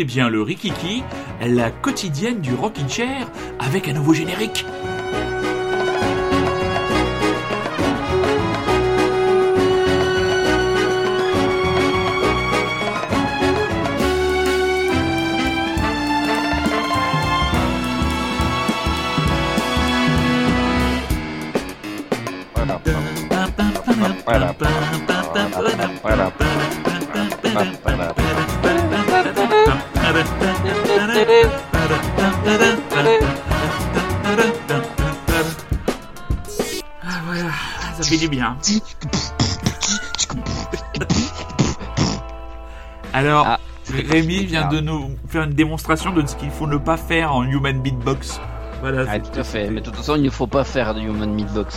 écoutez bien le Rikiki, la quotidienne du Rockin' Chair, avec un nouveau générique. Alors, Ah, Rémi vient de nous faire une démonstration de ce qu'il faut ne pas faire en human beatbox. Voilà, Ah, tout à fait. Mais de toute façon, il ne faut pas faire du human meatbox.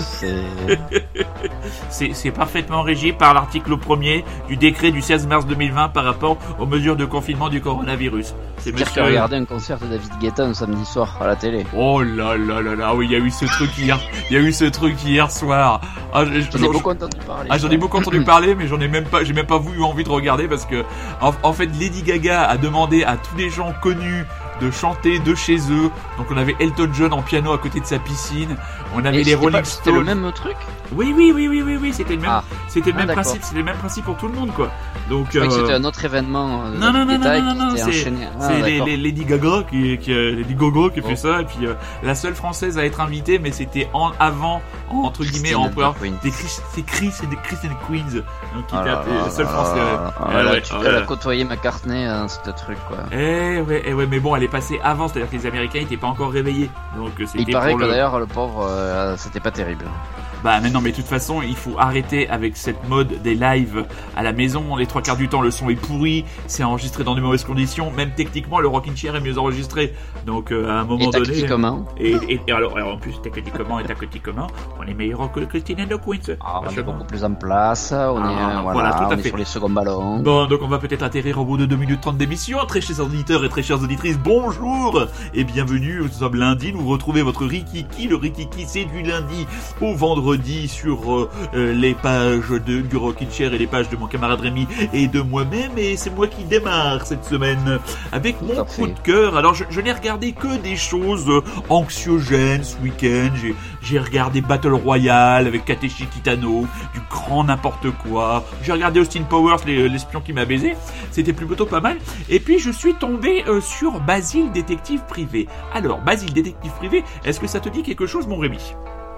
C'est... parfaitement régi par l'article 1er du décret du 16 mars 2020 par rapport aux mesures de confinement du coronavirus. C'est Dire que regarder un concert de David Guetta un samedi soir à la télé. Oh là là là là, oui, il y a eu ce truc hier, il y a eu ce truc hier soir. Ah, je- J'en ai beaucoup entendu parler. Ah, j'en ai beaucoup entendu parler, mais j'en ai même pas, j'ai même pas eu envie de regarder parce que, en, en fait, Lady Gaga a demandé à tous les gens connus de chanter de chez eux. Donc, on avait Elton John en piano à côté de sa piscine. On avait Et les c'était Rolling pas- C'était le Stones. même truc Oui, oui, oui, oui, oui, oui, c'était le même, Ah. c'était le Ah, même principe, c'était le même principe pour tout le monde, quoi. Donc, que euh, c'était un autre événement. euh, non, non, non, non, non, non, c'est. Ah, c'est les, d'accord. les Lady Gaga qui, qui, euh, Lady Gaga qui a fait Oh. ça, et puis euh, la seule française à être invitée, mais c'était en avant, en- entre guillemets, en Queens. des Chris, c'est Chris et des Chris and Queens, donc qui Ah était la seule française. Elle a côtoyé McCartney, hein, ce truc, quoi. Eh ouais, eh ouais, mais bon, elle est passée avant, c'est-à-dire que les Américains n'étaient pas encore réveillés, donc euh, c'était il paraît que le... d'ailleurs, le pauvre, euh, c'était pas terrible. Bah mais non, mais de toute façon, il faut arrêter avec cette mode des lives à la maison. Les trois quarts du temps, le son est pourri, c'est enregistré dans de mauvaises conditions. Même techniquement, le Rockin' Chair est mieux enregistré. Donc euh, à un moment Et donné. tactiquement Et, et, et alors, alors, en plus, techniquement et tactiquement, on est meilleur que Christine and the Queens. Ah, on est beaucoup plus en place, on Ah, est, voilà, voilà, tout à fait. sur les seconds ballons. Bon, donc on va peut-être atterrir au bout de 2 minutes 30 d'émission. Très chers auditeurs et très chères auditrices, bonjour et bienvenue. Nous sommes lundi, nous retrouvez votre Rikiki. Le Rikiki, c'est du lundi au vendredi sur euh, euh, les pages de, du Rockin' Chair et les pages de mon camarade Rémi et de moi-même. Et c'est moi qui démarre cette semaine avec mon coup de cœur. Alors, je, je n'ai regardé que des choses euh, anxiogènes ce week-end. J'ai- J'ai regardé Battle Royale avec Kateshi Kitano, du grand n'importe quoi. J'ai regardé Austin Powers, les- l'espion qui m'a baisé. C'était plutôt pas mal. Et puis, je suis tombé euh, sur Basile Détective Privé. Alors, Basile Détective Privé, est-ce que ça te dit quelque chose, mon Rémi?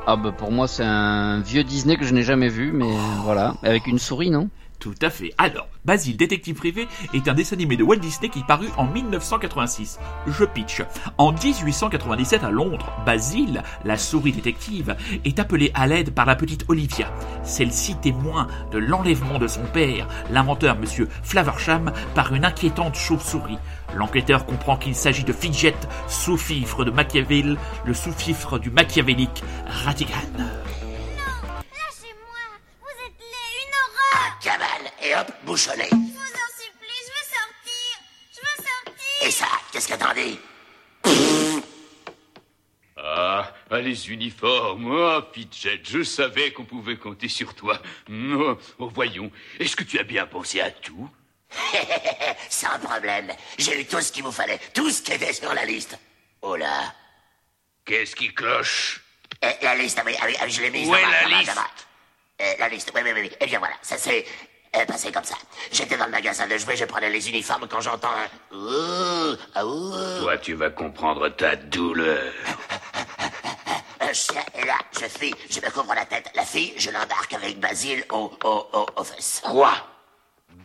Ah bah pour moi c'est un vieux Disney que je n'ai jamais vu, mais voilà, avec une souris, non? Tout à fait. Alors, Basile Détective Privé est un dessin animé de Walt Disney qui parut en 1986. Je pitch. En 1897 à Londres, Basile, la souris détective, est appelée à l'aide par la petite Olivia. Celle-ci témoin de l'enlèvement de son père, l'inventeur monsieur Flaversham, par une inquiétante chauve-souris. L'enquêteur comprend qu'il s'agit de Fidget, sous-fifre de Machiavel, le sous-fifre du machiavélique Ratigan. Et hop, bouchonné. Je vous en supplie, je veux sortir Je veux sortir Et ça, qu'est-ce que t'en dis Ah, ah, les uniformes, ah, Fidget, je savais qu'on pouvait compter sur toi. Oh, oh, voyons, est-ce que tu as bien pensé à tout Sans problème. J'ai eu tout ce qu'il vous fallait, tout ce qui était sur la liste. Oh là. Qu'est-ce qui cloche Eh, la liste, ah oui, ah oui, oui, je l'ai mise. Où est là-bas, la liste. Eh, La liste, oui, oui, oui. Eh bien voilà, ça euh, passé comme ça. J'étais dans le magasin de jouets, je prenais les uniformes quand j'entends un... Ouh, ouh. Toi, tu vas comprendre ta douleur. Un chien est là, je fille, je me couvre la tête. La fille, je l'embarque avec Basile au, au, au, aux fesses. Quoi?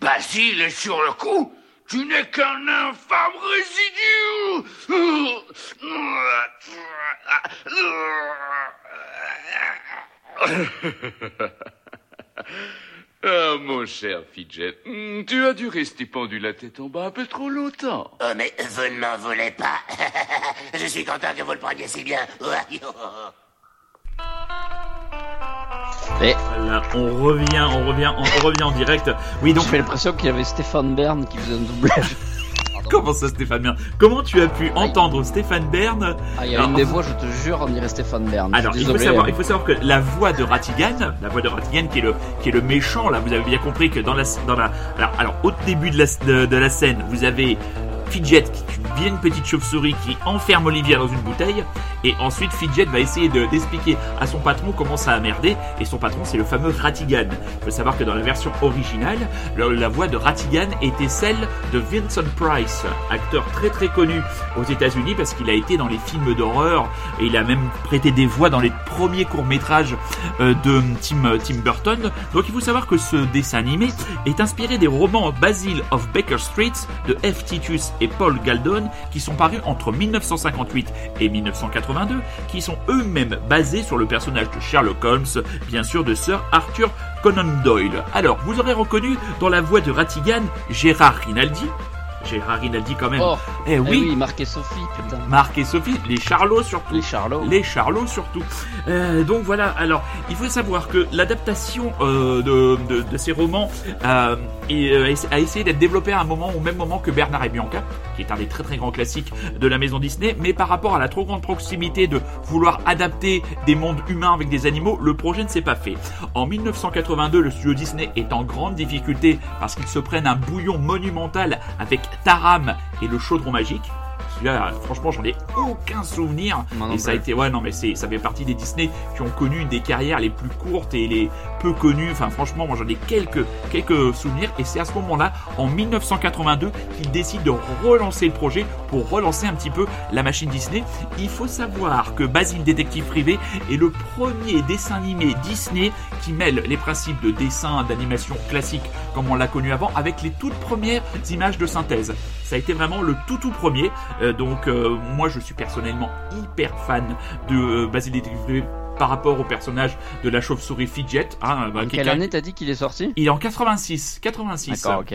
Basile est sur le coup? Tu n'es qu'un infâme résidu Ah, mon cher Fidget, hmm, tu as dû rester pendu la tête en bas un peu trop longtemps. Oh, mais vous ne m'en voulez pas. je suis content que vous le preniez si bien. Et Voilà, on revient, on revient, on revient en direct. Oui, donc j'ai l'impression qu'il y avait Stéphane Bern qui faisait un doublage. Comment ça, Stéphane Bern Comment tu as pu entendre Stéphane Bern Ah, il y a une des voix, je te jure, on dirait Stéphane Bern. Alors, il faut, savoir, il faut savoir que la voix de Ratigan, la voix de Ratigan qui est le, qui est le méchant, là, vous avez bien compris que dans la, dans la, alors, alors, au début de la, de, de la scène, vous avez Fidget, qui est une petite chauve-souris qui enferme Olivia dans une bouteille. Et ensuite, Fidget va essayer de- d'expliquer à son patron comment ça a merdé. Et son patron, c'est le fameux Ratigan. Il faut savoir que dans la version originale, le- la voix de Ratigan était celle de Vincent Price, acteur très très connu aux États-Unis parce qu'il a été dans les films d'horreur et il a même prêté des voix dans les premiers courts-métrages euh, de Tim, Tim Burton. Donc il faut savoir que ce dessin animé est inspiré des romans Basil of Baker Street de F. Titus et Paul Galdon qui sont parus entre 1958 et 1982, qui sont eux-mêmes basés sur le personnage de Sherlock Holmes, bien sûr de Sir Arthur Conan Doyle. Alors, vous aurez reconnu dans la voix de Ratigan Gérard Rinaldi. Gérard Rinaldi quand même. Oh, eh eh oui, oui, Marc et Sophie, putain. Marc et Sophie, les Charlots surtout. Les Charlots. Les Charlots surtout. Euh, donc voilà, alors il faut savoir que l'adaptation euh, de, de, de ces romans euh, est, euh, a essayé d'être développée à un moment, au même moment que Bernard et Bianca, qui est un des très très grands classiques de la maison Disney, mais par rapport à la trop grande proximité de vouloir adapter des mondes humains avec des animaux, le projet ne s'est pas fait. En 1982, le studio Disney est en grande difficulté parce qu'ils se prennent un bouillon monumental avec Taram et le chaudron magique. Celui-là, franchement, j'en ai aucun souvenir. Moi non Et ça a été, ouais, non, mais c'est, ça fait partie des Disney qui ont connu une des carrières les plus courtes et les peu connues. Enfin, franchement, moi, j'en ai quelques, quelques souvenirs. Et c'est à ce moment-là, en 1982, qu'ils décident de relancer le projet pour relancer un petit peu la machine Disney. Il faut savoir que Basile Détective Privé est le premier dessin animé Disney qui mêle les principes de dessin, d'animation classique, comme on l'a connu avant, avec les toutes premières images de synthèse. Ça a été vraiment le tout tout premier. Euh, donc euh, moi je suis personnellement hyper fan de euh, Basile Détective Privé par rapport au personnage de la chauve-souris Fidget. Hein, bah, En quelle année t'as dit qu'il est sorti? Il est en 86. 86 D'accord, ok.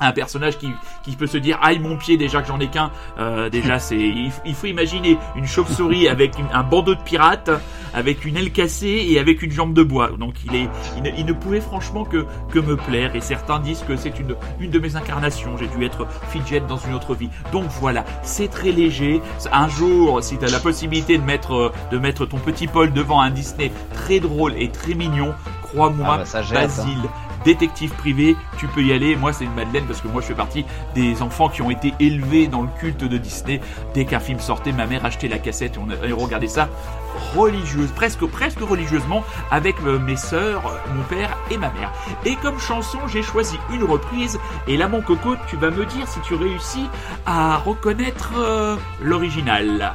Un personnage qui, qui peut se dire aïe mon pied déjà que j'en ai qu'un. Euh, déjà c'est il, faut imaginer une chauve-souris avec une- un bandeau de pirate avec une aile cassée et avec une jambe de bois. Donc il est il ne, il ne pouvait franchement que que me plaire. Et certains disent que c'est une une de mes incarnations. J'ai dû être Fidget dans une autre vie. Donc voilà. C'est très léger. Un jour si tu as la possibilité de mettre euh, de mettre ton petit Paul devant un Disney très drôle et très mignon crois-moi Ah bah, hein. Détective privé, tu peux y aller. Moi, c'est une madeleine parce que moi, je fais partie des enfants qui ont été élevés dans le culte de Disney. Dès qu'un film sortait, ma mère achetait la cassette et on, regardait ça religieuse, presque, presque religieusement avec euh, mes sœurs, mon père et ma mère. Et comme chanson, j'ai choisi une reprise. Et là, mon coco, tu vas me dire si tu réussis à reconnaître euh, l'original.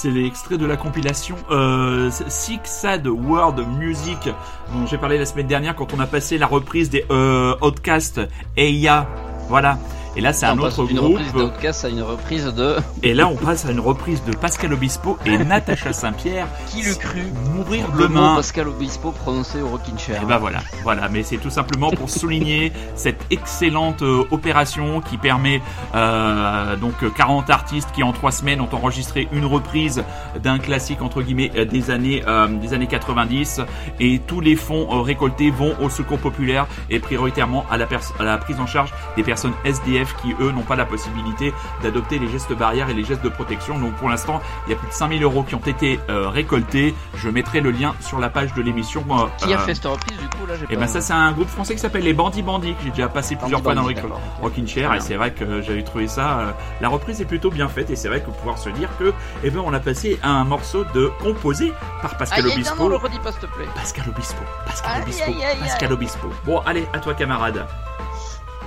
c'est l'extrait de la compilation euh, Six Sad World Music dont j'ai parlé la semaine dernière quand on a passé la reprise des euh, Outcast Eya. Voilà. Et là, c'est un autre groupe. reprise à une reprise de. Et là, on passe à une reprise de Pascal Obispo et Natacha Saint-Pierre. Qui le cru Mourir Le mot demain. Pascal Obispo prononcé au Rockin' Chair. Et ben voilà, voilà, mais c'est tout simplement pour souligner cette excellente euh, opération qui permet euh, donc euh, 40 artistes qui en trois semaines ont enregistré une reprise d'un classique entre guillemets euh, des années euh, des années 90 et tous les fonds euh, récoltés vont au secours populaire et prioritairement à la, à la prise en charge des personnes SDF qui eux n'ont pas la possibilité d'adopter les gestes barrières et les gestes de protection. Donc pour l'instant, il y a plus de 5000 euros qui ont été euh, récoltés. Je mettrai le lien sur la page de l'émission. euh, Qui a fait cette reprise du coup là et pas- ben ça c'est un groupe français qui s'appelle les Bandits Bandits que j'ai déjà passé plusieurs fois dans le. Rockin' Chair et c'est vrai que j'avais trouvé ça euh, la reprise est plutôt bien faite et c'est vrai que pouvoir se dire que eh ben on a passé un morceau de composé par Pascal Aïe, aïe, non, Obispo non, le redis pas s'il te plaît. Pascal Obispo Pascal Aïe, Obispo. Pascal Obispo bon allez à toi camarade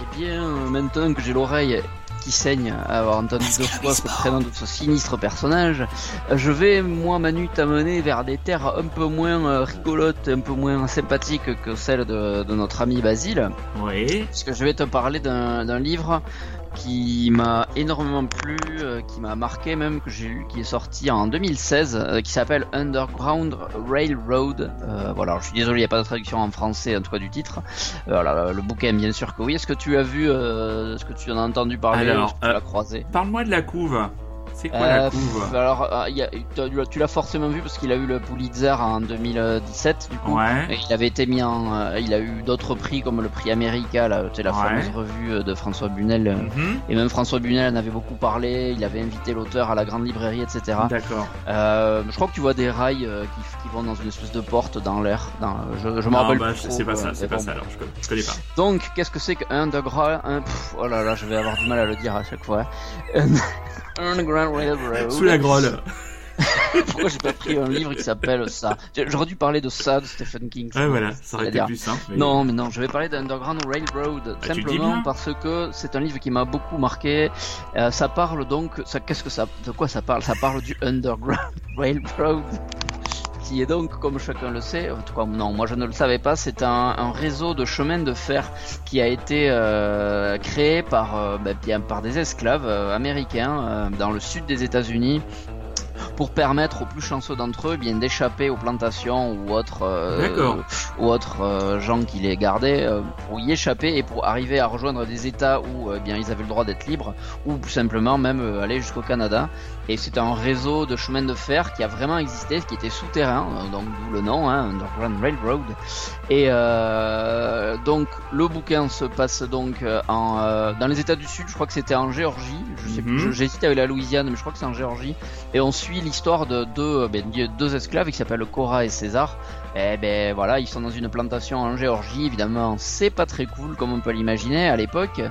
Eh bien, maintenant que j'ai l'oreille qui saigne à avoir entendu deux fois ce prénom de ce sinistre personnage, euh, je vais, moi, Manu, t'amener vers des terres un peu moins euh, rigolotes, un peu moins sympathiques que celles de, de notre ami Basile, oui. Puisque je vais te parler d'un livre qui m'a énormément plu, euh, qui m'a marqué même, que j'ai lu, qui est sorti en 2016, euh, qui s'appelle Underground Railroad. Euh, voilà, je suis désolé, il n'y a pas de traduction en français, en tout cas du titre. Voilà, le bouquin, bien sûr que oui. Est-ce que tu as vu, est-ce que tu en as entendu parler, Alors, est-ce que tu l'as croisé? parle-moi de la couve c'est quoi Euh, la couve? Alors, euh, il y a- tu as- tu l'as forcément vu parce qu'il a eu le Pulitzer en 2017, du coup. ouais Et il avait été mis en, euh, il a eu d'autres prix comme le prix America, là, la Ouais. fameuse revue de François Bunel. Mhm. Et même François Bunel en avait beaucoup parlé, il avait invité l'auteur à la grande librairie, etc. d'accord Euh, je crois que tu vois des rails qui, qui vont dans une espèce de porte dans l'air. Je je me rappelle bah plus c'est pas ça c'est pas bon. ça alors je connais, je connais pas Donc, qu'est-ce que c'est qu'un underground un, pff, Oh là là, je vais avoir du mal à le dire à chaque fois. Un- Underground Railroad. sous la grolle Pourquoi j'ai pas pris un livre qui s'appelle ça? J'aurais dû parler de ça de Stephen King. ouais voilà ça aurait été plus simple mais- Non, mais non, je vais parler d'Underground Railroad, Bah, dis simplement parce que c'est un livre qui m'a beaucoup marqué. Euh, ça parle donc, ça, qu'est-ce que ça, de quoi ça parle? Ça parle du Underground Railroad, qui est donc, comme chacun le sait, en tout cas non, moi je ne le savais pas, c'est un, réseau de chemins de fer qui a été euh, créé par, euh, bah, par des esclaves euh, américains dans le sud des États-Unis pour permettre aux plus chanceux d'entre eux eh bien d'échapper aux plantations ou autres euh, ou autres euh, gens qui les gardaient euh, pour y échapper et pour arriver à rejoindre des États où eh bien ils avaient le droit d'être libres ou tout simplement même aller jusqu'au Canada. Et c'est un réseau de chemins de fer qui a vraiment existé qui était souterrain donc d'où le nom hein, Underground Railroad. Et donc le bouquin se passe donc en, dans les États du Sud je crois que c'était en Géorgie je sais Mhm. je- j'hésite avec la Louisiane mais je crois que c'est en Géorgie. Et on suit l'histoire de deux, euh, ben, de deux esclaves qui s'appellent Cora et César. Et ben voilà, ils sont dans une plantation en Géorgie. Évidemment, c'est pas très cool comme on peut l'imaginer à l'époque.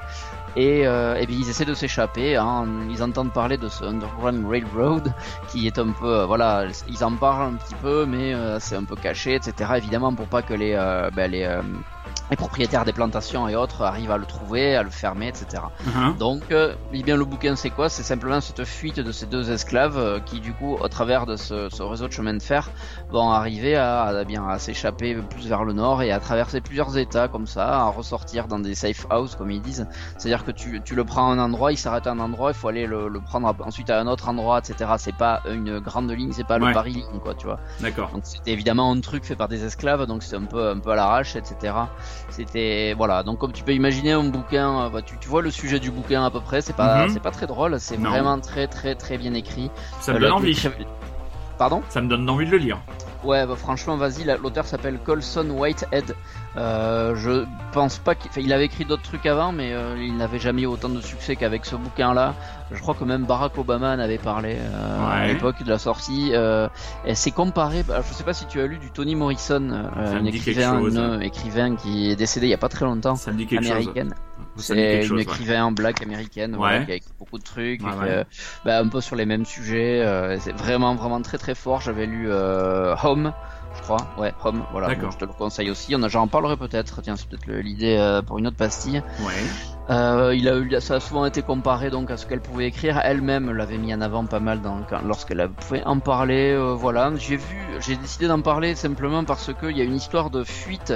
Et, euh, bien ils essaient de s'échapper. Hein. Ils entendent parler de ce Underground Railroad qui est un peu, euh, voilà, ils en parlent un petit peu, mais euh, c'est un peu caché, etc. Évidemment pour pas que les, ben, les propriétaires des plantations et autres arrivent à le trouver, à le fermer, etc. Mhm. Donc, euh, eh bien, le bouquin, c'est quoi? C'est simplement cette fuite de ces deux esclaves euh, qui, du coup, au travers de ce, ce réseau de chemin de fer, vont arriver à, à, bien à s'échapper plus vers le nord et à traverser plusieurs états comme ça, à ressortir dans des safe houses, comme ils disent. C'est-à-dire que tu, tu le prends à un endroit, il s'arrête à un endroit, il faut aller le, le prendre à- ensuite à un autre endroit, etc. C'est pas une grande ligne, c'est pas Ouais. le Paris ligne, quoi, tu vois. d'accord Donc c'était évidemment un truc fait par des esclaves, donc c'était un peu un peu à l'arrache, etc. C'était voilà. Donc comme tu peux imaginer un bouquin, euh, bah, tu, tu vois le sujet du bouquin à peu près. C'est pas Mhm. c'est pas très drôle, c'est vraiment très très très bien écrit. ça me Euh, donne la- envie Pardon ça me donne envie de le lire Ouais, bah, franchement, vas-y. la- L'auteur s'appelle Colson Whitehead. Euh, je pense pas qu'il avait écrit d'autres trucs avant, mais euh, il n'avait jamais eu autant de succès qu'avec ce bouquin-là. Je crois que même Barack Obama en avait parlé euh, à l'époque de la sortie. Et c'est comparé. bah, je sais pas si tu as lu du Tony Morrison, un écrivain, chose. écrivain qui est décédé il y a pas très longtemps. quelque chose C'est une chose ouais. écrivain black américaine Ouais. qui a écrit beaucoup de trucs, et euh, bah, un peu sur les mêmes sujets. euh, c'est vraiment vraiment très très fort. J'avais lu euh, Home, je crois. Ouais, Home. Voilà. Donc, je te le conseille aussi. On a, j'en parlerai peut-être. Tiens, c'est peut-être l'idée euh, pour une autre pastille. ouais il a eu, ça a souvent été comparé donc à ce qu'elle pouvait écrire. Elle-même l'avait mis en avant pas mal dans, quand- lorsqu'elle pouvait en parler. voilà, j'ai vu, j'ai décidé d'en parler simplement parce qu'il y a une histoire de fuite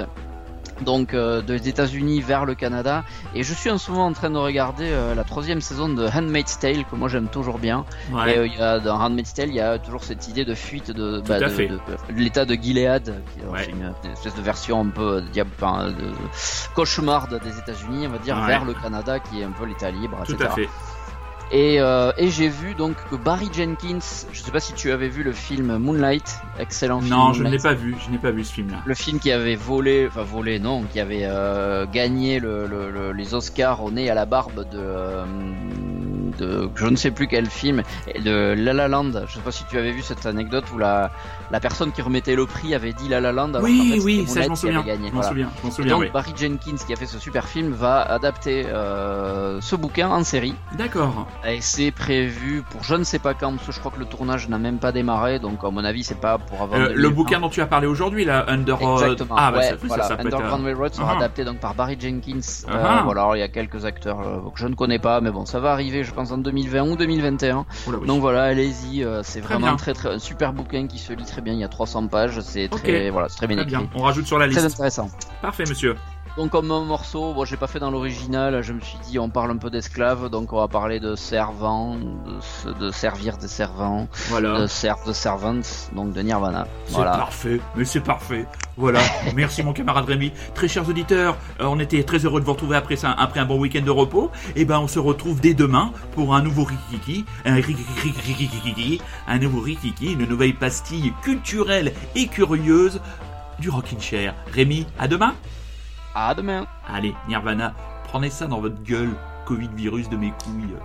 donc euh, des États-Unis vers le Canada et je suis en ce moment en train de regarder euh, la troisième saison de Handmaid's Tale que moi j'aime toujours bien. Ouais. Et euh, y a, dans Handmaid's Tale, il y a toujours cette idée de fuite de, bah, de, de- de l'état de Gilead, qui Ouais. c'est une, une espèce de version un peu enfin, de cauchemarde des États-Unis, on va dire, Ouais. vers le Canada, qui est un peu l'état libre, Tout etc. à fait. Et, euh, et j'ai vu donc que Barry Jenkins, je sais pas si tu avais vu le film Moonlight, excellent film. Non, je ne l'ai pas vu. Je n'ai pas vu ce film-là. Le film qui avait volé, enfin volé non, qui avait euh, gagné le, le- le- les Oscars au nez à la barbe de, euh, de je ne sais plus quel film, et de La La Land. Je sais pas si tu avais vu cette anecdote où la, la personne qui remettait le prix avait dit La La Land. alors Oui, fait, oui, ça je m'en souviens. gagné. Voilà. souviens. Souviens. donc oui. Barry Jenkins qui a fait ce super film va adapter euh, ce bouquin en série. D'accord. Et c'est prévu pour je ne sais pas quand, parce que je crois que le tournage n'a même pas démarré, donc à mon avis c'est pas pour avant. Euh, le 2020. bouquin dont tu as parlé aujourd'hui, là, Under. Exactement. Ah, bah ouais, ça, voilà. ça être. Underground euh, Railroad sera Ah. adapté donc par Barry Jenkins. Euh, Ah. voilà, alors, il y a quelques acteurs que je ne connais pas, mais bon, ça va arriver, je pense en 2020 ou 2021. oh là, oui. Donc voilà, allez-y, euh, c'est Très vraiment bien. très très un super bouquin qui se lit très bien. Il y a 300 pages, c'est très voilà, c'est très bien Très écrit, bien. On rajoute sur la très liste. intéressant. Parfait, monsieur. Donc comme un morceau, bon, j'ai pas fait dans l'original, je me suis dit on parle un peu d'esclaves, donc on va parler de servants, de, de servir des servants, Voilà. de serve de servants, donc de Nirvana. C'est parfait, mais c'est parfait. Voilà, merci mon camarade Rémi. Très chers auditeurs, euh, on était très heureux de vous retrouver après, ça, après un bon week-end de repos. Et ben on se retrouve dès demain pour un nouveau Rikiki, un Rikiki, un nouveau Rikiki, une nouvelle pastille culturelle et curieuse du Rockin' Chair. Rémi, à demain Demain. Allez, Nirvana, prenez ça dans votre gueule, Covid virus de mes couilles.